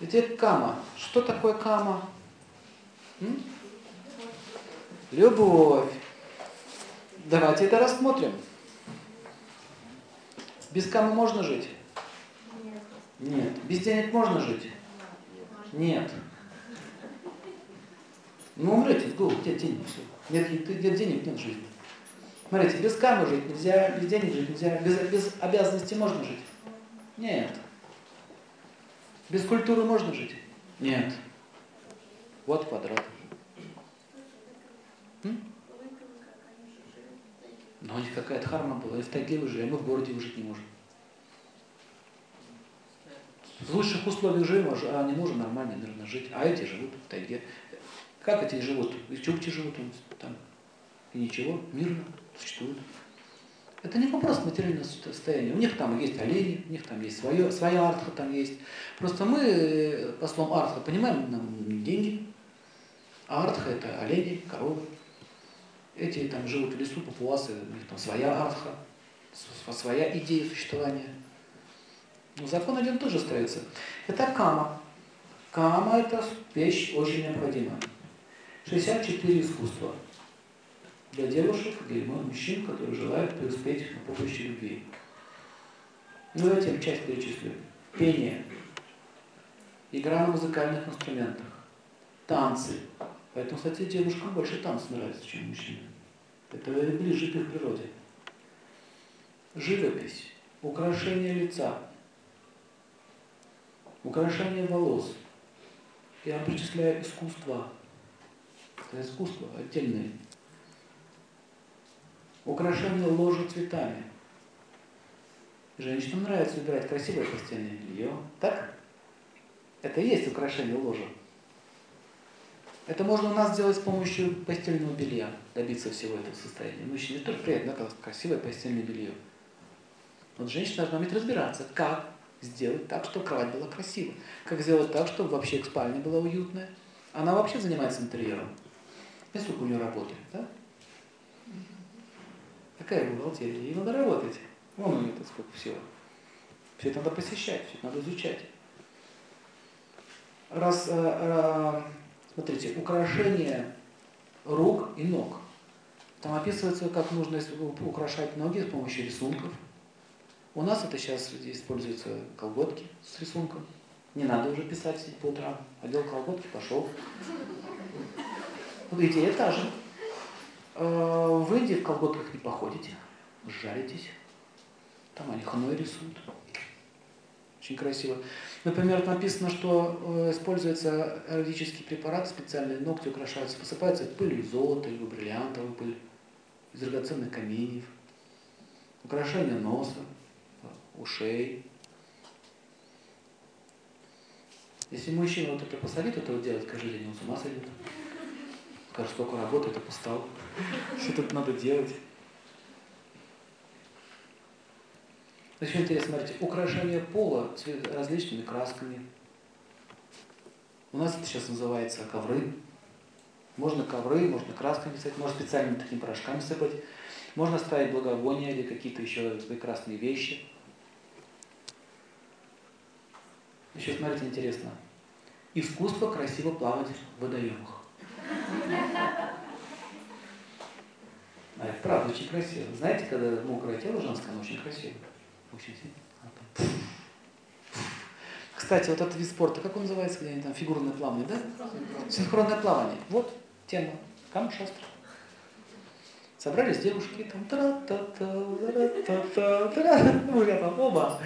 Теперь кама. Что такое кама? М? Любовь. Давайте это рассмотрим. Без камы можно жить? Нет. Без денег можно жить? Нет. Ну умрете с голоду, где денег все. Нет, нет денег, нет жизни. Смотрите, без камы жить нельзя, без денег жить нельзя, без, без обязанностей можно жить? Нет. Без культуры можно жить? Нет. Вот квадрат. М? Но у них какая-то харма была, и в тайге вы жили, а мы в городе жить не можем. В лучших условиях живем, а они можем нормально, наверное, жить. А эти живут в тайге. Как эти живут? И в Чукче живут там. И ничего, мирно существуют. Это не вопрос материального состояния. У них там есть олени, у них там есть свое, своя артха там есть. Просто мы, э, по словам артха, понимаем нам деньги. А артха это олени, коровы. Эти там живут в лесу, папуасы, у них там своя артха, своя идея существования. Но закон один тоже остается. Это кама. Кама – это вещь очень необходимая. 64 искусства для девушек, для мужчин, которые желают преуспеть на помощи любви. Ну, давайте часть перечислю. Пение, игра на музыкальных инструментах, танцы. Поэтому, кстати, девушкам больше танцы нравятся, чем мужчинам. Это ближе к их природе. Живопись, украшение лица, украшение волос. Я причисляю искусства. Это искусство отдельное. Украшение ложа цветами. Женщинам нравится выбирать красивое постельное белье. Так? Это и есть украшение ложа. Это можно у нас сделать с помощью постельного белья, добиться всего этого состояния. Мужчине тоже приятно, когда красивое постельное белье. Вот женщина должна уметь разбираться, как сделать так, чтобы кровать была красивой, как сделать так, чтобы вообще спальня была уютная. Она вообще занимается интерьером. И сколько у нее работает, да? Какая бухгалтерия? Ей надо работать. Вон у нее сколько всего. Все это надо посещать, все это надо изучать. Раз, э, э, смотрите, украшение рук и ног. Там описывается, как нужно украшать ноги с помощью рисунков. У нас это сейчас используются колготки с рисунком. Не надо уже писать по утрам. Одел колготки, пошел. Идея та же. Э, в Индии в колготках не походите, жаритесь. Там они ханой рисуют. Очень красиво. Например, написано, что э, используется эротический препарат, специальные ногти украшаются, посыпаются пылью золота, либо бриллиантовой пыль, из драгоценных каменьев, украшение носа, ушей. Если мужчина вот это посадит, это вот делать каждый день, он с ума сойдет. Скажет, столько работает, опустал. Все тут надо делать. Еще интересно, смотрите, украшение пола различными красками. У нас это сейчас называется ковры. Можно ковры, можно красками писать, можно специальными такими порошками сыпать. Можно ставить благовония или какие-то еще прекрасные вещи. Еще смотрите, интересно. Искусство красиво плавать в водоемах. А это правда очень красиво. Знаете, когда мокрое тело женское, оно очень красиво. Очень сильно. Кстати, вот этот вид спорта, как он называется, где они там фигурное плавание, да? Синхронное плавание. Вот тема. Камшастра. Собрались девушки, там тра та та та та та там оба.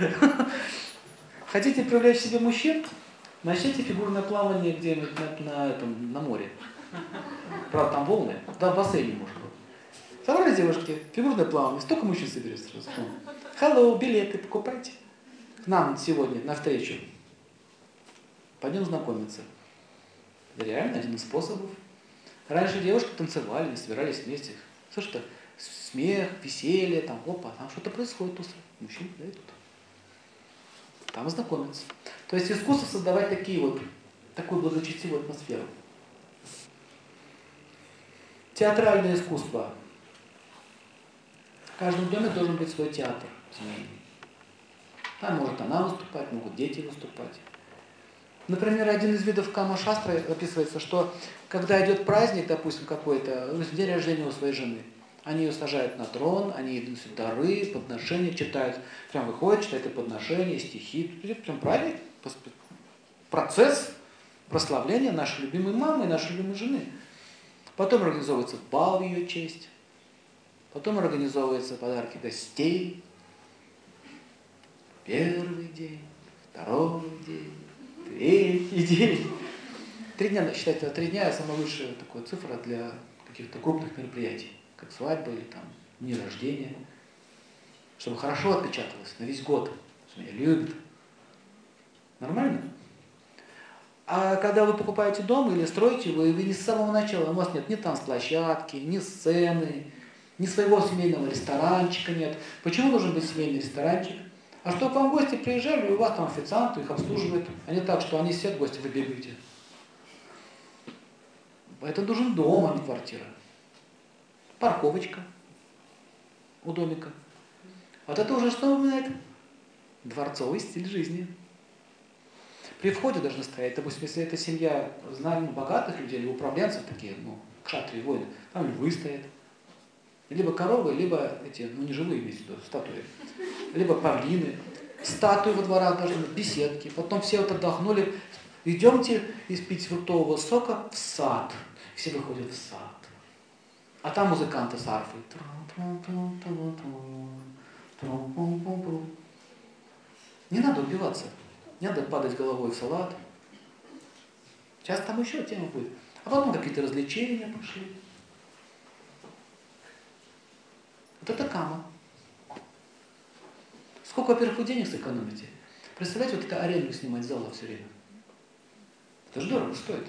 Хотите привлечь себе мужчин? Начните фигурное плавание где-нибудь на, на, этом, на море. Правда, там волны. Да, в бассейне может быть. Собрались девушки, фигурное плавание. Столько мужчин соберется сразу. Hello, билеты покупайте. К нам сегодня на встречу. Пойдем знакомиться. Это реально один из способов. Раньше девушки танцевали, собирались вместе. Слушай, смех, веселье, там, опа, там что-то происходит. Тут мужчины да, идут. Там знакомятся. То есть искусство создавать такие вот, такую благочестивую атмосферу. Театральное искусство. В каждом доме должен быть свой театр семейный. Там может она выступать, могут дети выступать. Например, один из видов кама-шастры описывается, что когда идет праздник, допустим, какой-то, ну, день рождения у своей жены, они ее сажают на трон, они дают дары, подношения, читают, прям выходят, читают и подношения, стихи. Прям праздник, процесс прославления нашей любимой мамы и нашей любимой жены. Потом организовывается бал в ее честь. Потом организовываются подарки гостей. Первый день, второй день, третий день. Три дня, считайте, три дня самая лучшая такая цифра для каких-то крупных мероприятий, как свадьба или там дни рождения, чтобы хорошо отпечаталось на весь год, что меня любят. Нормально? А когда вы покупаете дом или строите, вы, вы не с самого начала, у вас нет ни танцплощадки, ни сцены, ни своего семейного ресторанчика нет. Почему должен быть семейный ресторанчик? А что к вам гости приезжали, и у вас там официанты их обслуживают, а не так, что они сидят, гости вы бегаете. Это должен дом, а не квартира. Парковочка у домика. Вот это уже что напоминает? Дворцовый стиль жизни. При входе должны стоять, допустим, если это семья знаний богатых людей или управленцев такие, ну, кшатрии, воины, там львы стоят. Либо коровы, либо эти, ну не живые имеются в виду, статуи. Либо павлины. Статуи во дворах должны быть, беседки. Потом все вот отдохнули. Идемте испить фруктового сока в сад. Все выходят в сад. А там музыканты с арфой. Не надо убиваться. Не надо падать головой в салат. Сейчас там еще тема будет. А потом какие-то развлечения пошли. Вот это кама. Сколько, во-первых, вы денег сэкономите? Представляете, вот это аренду снимать зала все время. Это же дорого стоит.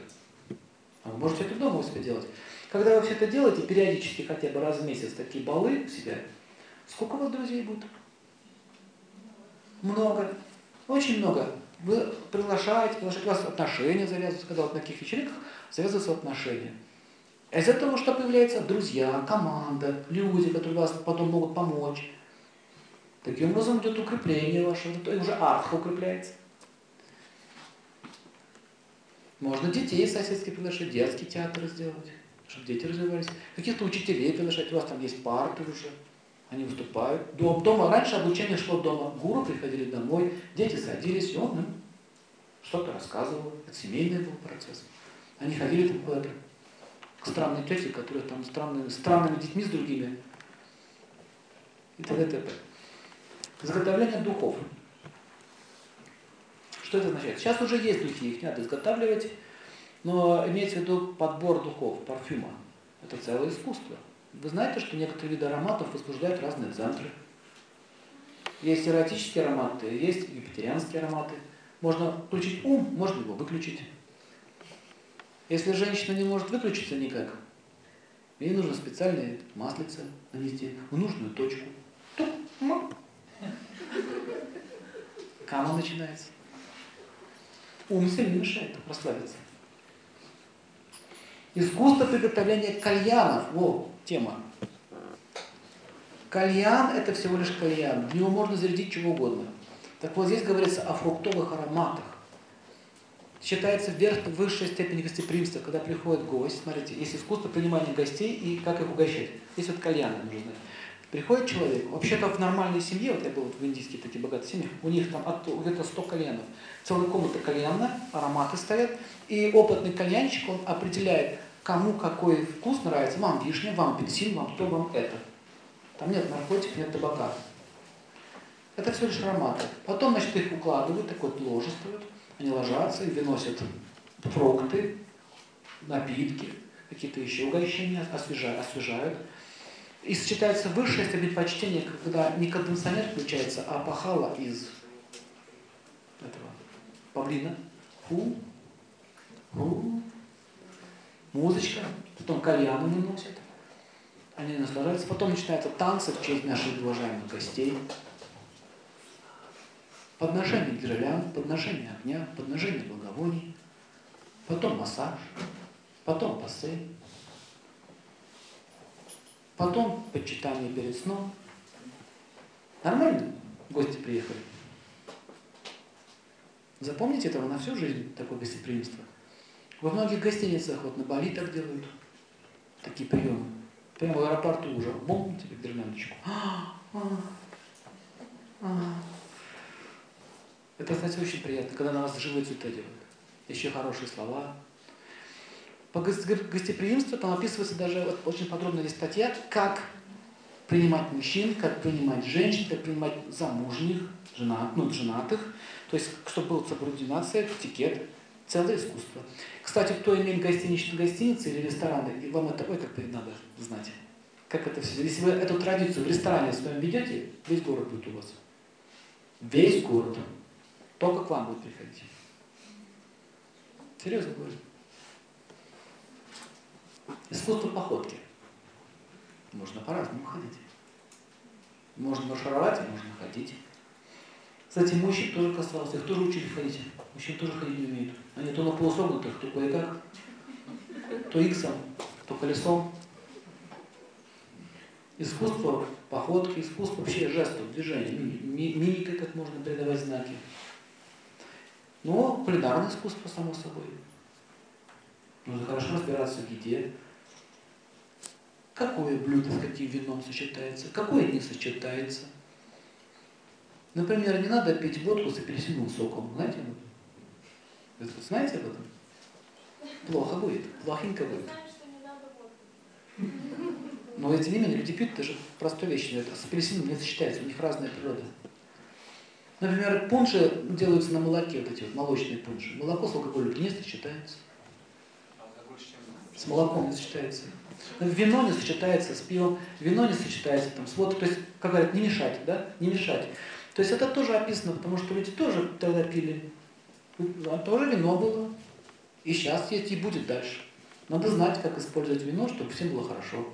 А вы можете это дома у себя делать. Когда вы все это делаете, периодически хотя бы раз в месяц такие балы у себя, сколько у вас друзей будет? Много. Очень много. Вы приглашаете, приглашаете, у вас отношения завязываются, когда вот на таких вечеринках завязываются отношения. Из этого что появляется? Друзья, команда, люди, которые вас потом могут помочь. Таким образом идет укрепление ваше, и уже арха укрепляется. Можно детей соседских приглашать, детский театр сделать, чтобы дети развивались. Каких-то учителей приглашать, у вас там есть парты уже, они выступают. Дома, раньше обучение шло дома, гуру приходили домой, дети садились, и он им что-то рассказывал. Это семейный был процесс. Они ходили там куда-то к странной тете, которая там странными, странными детьми с другими. И т.д. т.п. Изготовление духов. Что это означает? Сейчас уже есть духи, их надо изготавливать, но имеется в виду подбор духов, парфюма. Это целое искусство. Вы знаете, что некоторые виды ароматов возбуждают разные центры. Есть эротические ароматы, есть юпитерианские ароматы. Можно включить ум, можно его выключить. Если женщина не может выключиться никак, ей нужно специальное маслице нанести в нужную точку. Кама начинается. Ум сильно мешает расслабиться. Искусство приготовления кальянов. Во, тема. Кальян – это всего лишь кальян. В него можно зарядить чего угодно. Так вот здесь говорится о фруктовых ароматах считается верх, высшая степень гостеприимства, когда приходит гость, смотрите, есть искусство принимания гостей и как их угощать. Есть вот кальяны нужно знать. Приходит человек, вообще-то в нормальной семье, вот я был в индийских таких богатых семьях, у них там где-то 100 кальянов. Целая комната кальянная, ароматы стоят, и опытный кальянщик, он определяет, кому какой вкус нравится, вам вишня, вам апельсин, вам то, вам это. Там нет наркотиков, нет табака. Это все лишь ароматы. Потом, значит, их укладывают, такое ложе ставят, они ложатся и выносят фрукты, напитки, какие-то еще угощения, освежают. освежают. И сочетается высшее степень почтения, когда не конденсонер включается, а пахала из этого павлина. Ху, ху, музычка, потом кальяну не носят. Они наслаждаются. Потом начинаются танцы в честь наших уважаемых гостей подношение гирлянд, подношение огня, подношение благовоний, потом массаж, потом пассе, потом почитание перед сном. Нормально? Гости приехали. Запомните этого на всю жизнь, такое гостеприимство. Во многих гостиницах, вот на Бали так делают, такие приемы. Прямо в аэропорту уже, бом, тебе гирляндочку. Это, кстати, очень приятно, когда на вас живые цветы делают. Еще хорошие слова. По гостеприимству там описывается даже вот, очень подробная статья, как принимать мужчин, как принимать женщин, как принимать замужних, женат, ну, женатых. То есть, чтобы была субординация, этикет, целое искусство. Кстати, кто имеет гостиничные гостиницы или рестораны, и вам это, ой, как надо знать, как это все. Если вы эту традицию в ресторане своем ведете, весь город будет у вас. Весь город. Только к вам будет приходить. Серьезно говорю. Искусство походки. Можно по-разному ходить. Можно маршировать, можно ходить. Кстати, мужчин тоже касалось, их тоже учили ходить. Мужчин тоже ходить не умеют. Они то на полусогнутых, то кое-как, то иксом, то колесом. Искусство походки, искусство вообще жестов, движения, мимикой, как можно передавать знаки. Но кулинарное искусство, само собой. Нужно хорошо разбираться в еде. Какое блюдо с каким вином сочетается, какое не сочетается. Например, не надо пить водку с апельсиновым соком. Знаете? Вы знаете об этом? Плохо будет, плохенько будет. Но тем не менее люди пьют даже простую вещь. Это с апельсином не сочетается, у них разная природа. Например, пунши делаются на молоке, вот эти вот молочные пунши. Молоко с алкоголем не сочетается. С молоком не сочетается. Вино не сочетается с пивом, вино не сочетается там, с водкой. То есть, как говорят, не мешать, да? Не мешать. То есть это тоже описано, потому что люди тоже тогда пили. А тоже вино было. И сейчас есть, и будет дальше. Надо знать, как использовать вино, чтобы всем было хорошо.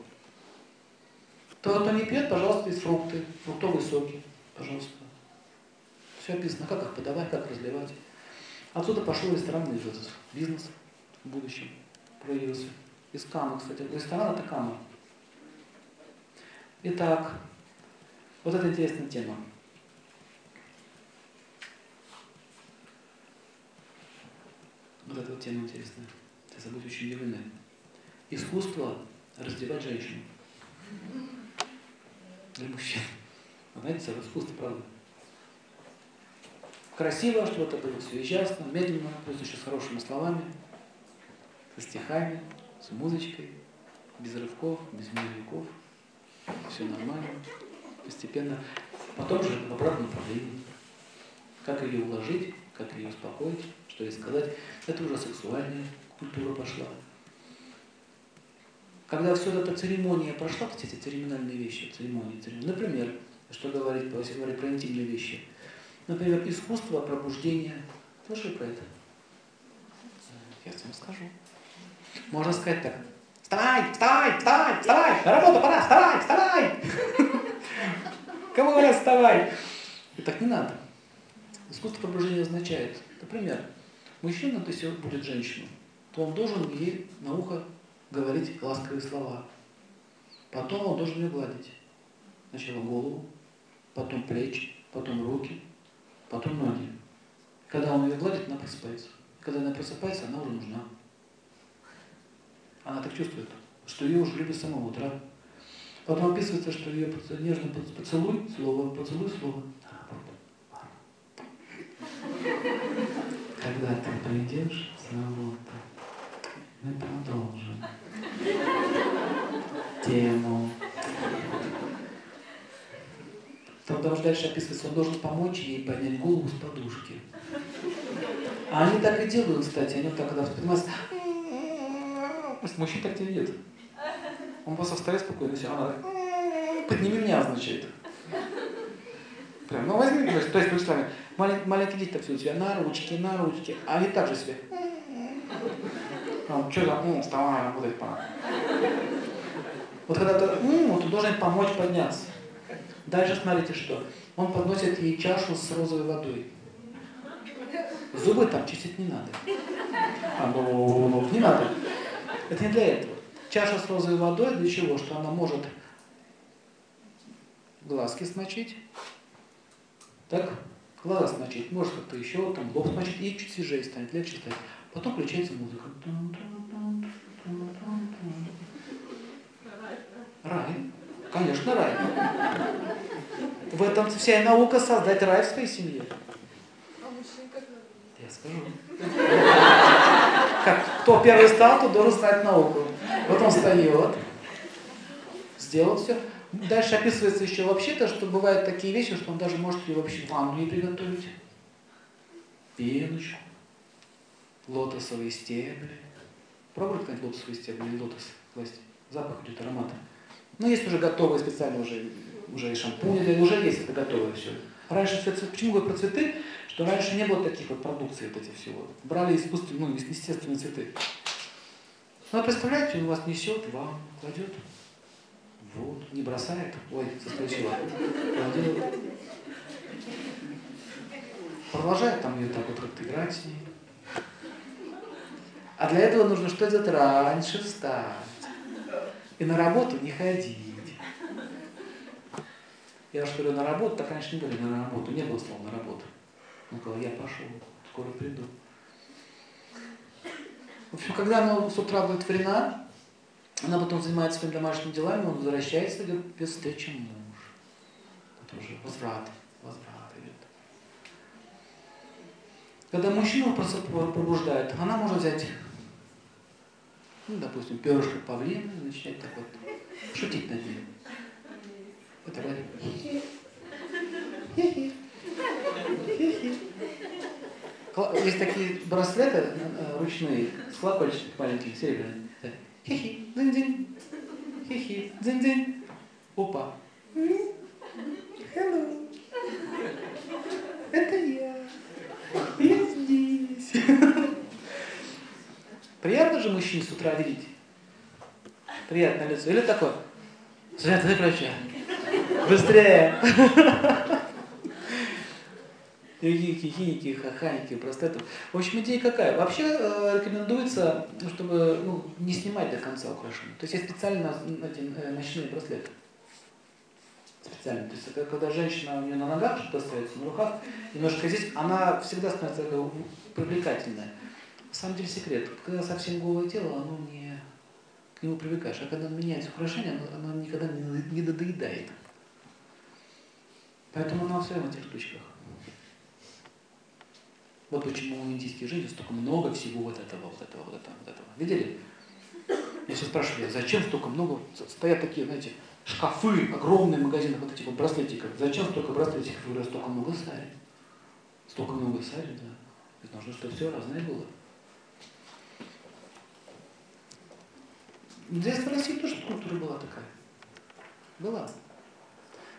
Тот, кто не пьет, пожалуйста, есть фрукты, фруктовые соки, пожалуйста. Все описано, как их подавать, как разливать. Отсюда пошел ресторанный бизнес в будущем проявился. Из Камы, кстати. Ресторан это Кама. Итак, вот это интересная тема. Вот эта вот тема интересная. Ты будете очень удивлены. Искусство раздевать женщину. Для мужчин. Вы знаете, это искусство, правда. Красиво, чтобы это было все изящно, медленно, плюс еще с хорошими словами, со стихами, с музычкой, без рывков, без мировиков. Все нормально, постепенно. Потом же в обратном направлении. Как ее уложить, как ее успокоить, что ей сказать. Это уже сексуальная культура пошла. Когда все эта церемония прошла, кстати, церемониальные вещи, церемонии, церемонии. Например, что говорить, если говорить про интимные вещи. Например, искусство пробуждения. Слышали про это? Я вам скажу. Можно сказать так. Вставай, вставай, вставай, вставай, на работу пора, вставай, вставай. Кому говорят вставай? И так не надо. Искусство пробуждения означает, например, мужчина, если будет женщину, то он должен ей на ухо говорить ласковые слова. Потом он должен ее гладить. Сначала голову, потом плечи, потом руки, потом ноги. Когда он ее гладит, она просыпается. Когда она просыпается, она уже нужна. Она так чувствует, что ее уже любят с самого утра. Потом описывается, что ее нежно поцелуй, слово, поцелуй, слово. Когда ты придешь с работы, мы продолжим тему. Потому что дальше описывается, он должен помочь ей поднять голову с подушки. А они так и делают, кстати, они вот так, когда Пусть мужчина так тебя видит. Он просто встает спокойно, все, она так, подними меня, означает. Прям, ну возьми, то есть, то есть маленький, маленький дети так все у тебя на ручки, на ручки, а они так же себе. А, что за, м, вставай, работать пора. Вот когда ты, м, ты должен помочь подняться. Дальше смотрите что. Он подносит ей чашу с розовой водой. Зубы там чистить не надо. А, ну, ну не надо. Это не для этого. Чаша с розовой водой для чего? Что она может глазки смочить, так, глаза смочить, может как-то еще, там лоб смочить, и чуть свежее станет, легче станет. Потом включается музыка. Рай. Конечно, рай. В этом вся и наука создать рай в своей семье. Я скажу. Как, кто первый стал, то должен знать науку. Вот он встает, сделал все. Дальше описывается еще вообще-то, что бывают такие вещи, что он даже может ее вообще ванну не приготовить. Пеночку, лотосовые стебли. Пробуй как лотосовые стебли или лотос класть? Запах идет, аромат. Ну, есть уже готовые специально уже, уже и шампуни, уже есть это готовое все. Раньше все цветы, почему говорю про цветы, что раньше не было таких вот продукций вот этих всего. Брали искусственные, ну, естественные цветы. Ну, а представляете, он вас несет, вам кладет, вот, не бросает, ой, соскочила. Продолжает там ее так вот играть с ней. А для этого нужно что делать? Раньше встать. И на работу не ходить. Я что говорю, на работу, так раньше не говорили на работу, не было слова на работу. Он сказал, я пошел, скоро приду. В общем, когда она с утра будет удовлетворена, она потом занимается своими домашними делами, он возвращается, идет без встречи муж. Это уже возврат, возврат идет. Когда мужчину пробуждает, она может взять, ну, допустим, перышко павлина и начинать так вот шутить над ним. Это говорит. Есть такие браслеты э, ручные с маленькие, серебряные. Хи-хи, дзынь-дзынь. Хи-хи, дзынь-дзынь. Опа. Hello. Это я. Я здесь. Приятно же мужчине с утра видеть? Приятное лицо. Или такое? Ты прощай. Быстрее! Хихики, хихики, хаханьки, простетов. В общем, идея какая? Вообще э, рекомендуется, чтобы ну, не снимать до конца украшения. То есть есть специально эти, э, ночные браслеты. Специально. То есть это когда женщина у нее на ногах что-то остается, на руках, немножко здесь, она всегда становится такая привлекательная. На самом деле секрет. Когда совсем голое тело, оно не к нему привыкаешь. А когда меняется украшение, оно, оно никогда не, не додоедает. Поэтому она все в этих штучках. Вот почему у индийских женщин столько много всего вот этого, вот этого, вот этого, вот этого. Видели? Если спрашивали, зачем столько много, стоят такие, знаете, шкафы, огромные магазины вот этих вот браслетиков. Зачем столько браслетиков? Я говорю, столько много сари. Столько много сари, да. Ведь нужно, чтобы все разное было. Здесь в России тоже культура была такая. Была.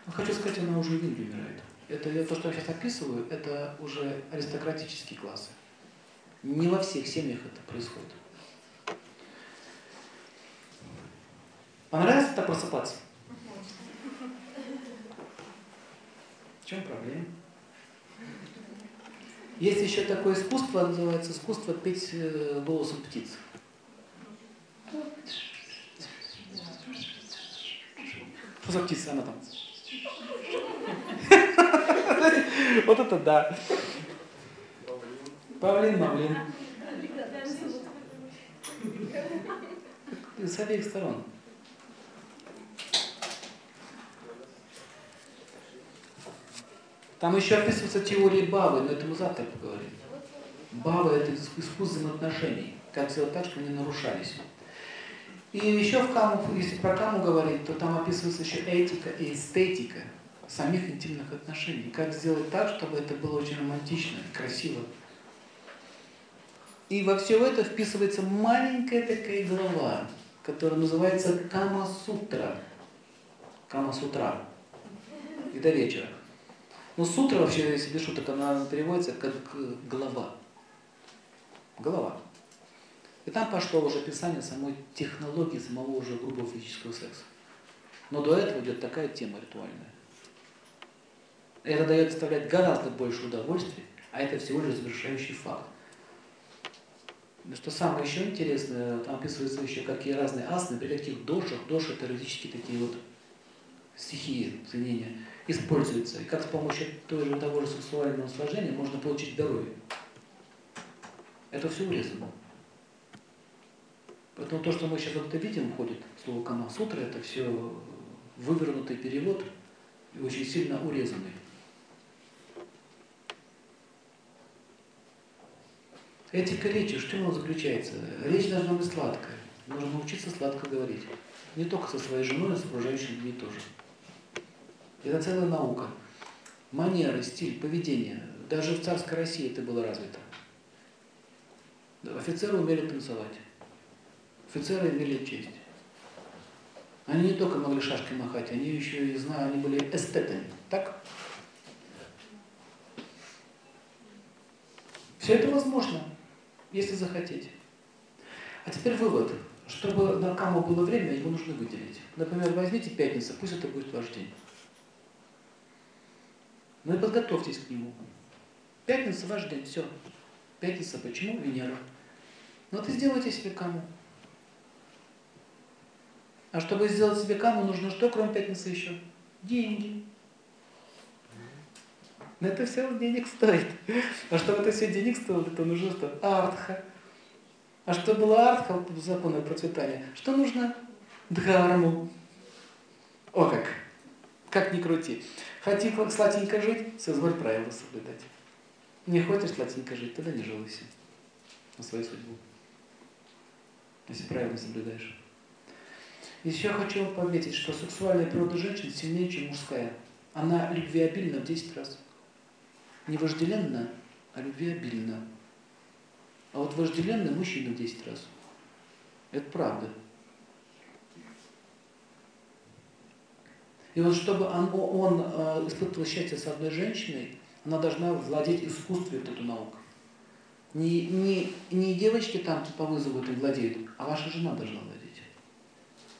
Но хочу сказать, она уже в Индии умирает. Это то, что я сейчас описываю, это уже аристократические классы. Не во всех семьях это происходит. Понравилось так просыпаться? В чем проблема? Есть еще такое искусство, называется искусство петь э, голосом птиц. Что за птица она там? Вот это да. Павлин, Мавлин. С обеих сторон. Там еще описывается теория Бабы, но это мы завтра поговорим. Баба – это искусство взаимоотношений. Как сделать так, чтобы они нарушались. И еще в Каму, если про Каму говорить, то там описывается еще этика и эстетика – самих интимных отношений. Как сделать так, чтобы это было очень романтично и красиво. И во все это вписывается маленькая такая глава, которая называется Кама-сутра. Кама-сутра. И до вечера. Но сутра вообще, если без шуток, она переводится как глава. Голова. И там пошло уже описание самой технологии самого уже грубого физического секса. Но до этого идет такая тема ритуальная. Это дает доставлять гораздо больше удовольствия, а это всего лишь завершающий факт. Что самое еще интересное, там описывается еще какие разные асаны, при каких дошах, доши это юридически такие вот стихии, соединения. используется. И как с помощью той же, того же сексуального наслаждения можно получить здоровье. Это все урезано. Поэтому то, что мы сейчас вот это видим, входит слово Камасутра, это все вывернутый перевод и очень сильно урезанный. Этика речи, что она заключается? Речь должна быть сладкая. Нужно научиться сладко говорить. Не только со своей женой, но и с окружающими людьми тоже. Это целая наука. Манеры, стиль, поведение. Даже в царской России это было развито. Офицеры умели танцевать. Офицеры имели честь. Они не только могли шашкой махать, они еще и знаю, они были эстетами. Так? Все это возможно, если захотеть. А теперь вывод. Чтобы на каму было время, его нужно выделить. Например, возьмите пятницу, пусть это будет ваш день. Ну и подготовьтесь к нему. Пятница ваш день, все. Пятница почему? Венера. Ну ты сделайте себе каму. А чтобы сделать себе каму, нужно что, кроме пятницы еще? Деньги. Но это все денег стоит. А чтобы это все денег стоило, то нужно что? Артха. А что было артха, законное процветание, что нужно? Дхарму. О как! Как ни крути. Хотим сладенько жить, созволь правила соблюдать. Не хочешь сладенько жить, тогда не жалуйся на свою судьбу. Если правильно соблюдаешь. Еще хочу вам пометить, что сексуальная природа женщин сильнее, чем мужская. Она любвеобильна в 10 раз. Не вожделенна, а любвеобильна. А вот вожделенный мужчина в 10 раз. Это правда. И вот чтобы он, он э, испытывал счастье с одной женщиной, она должна владеть искусством эту науку. Не, не, не девочки там по вызову этим владеют, а ваша жена должна владеть.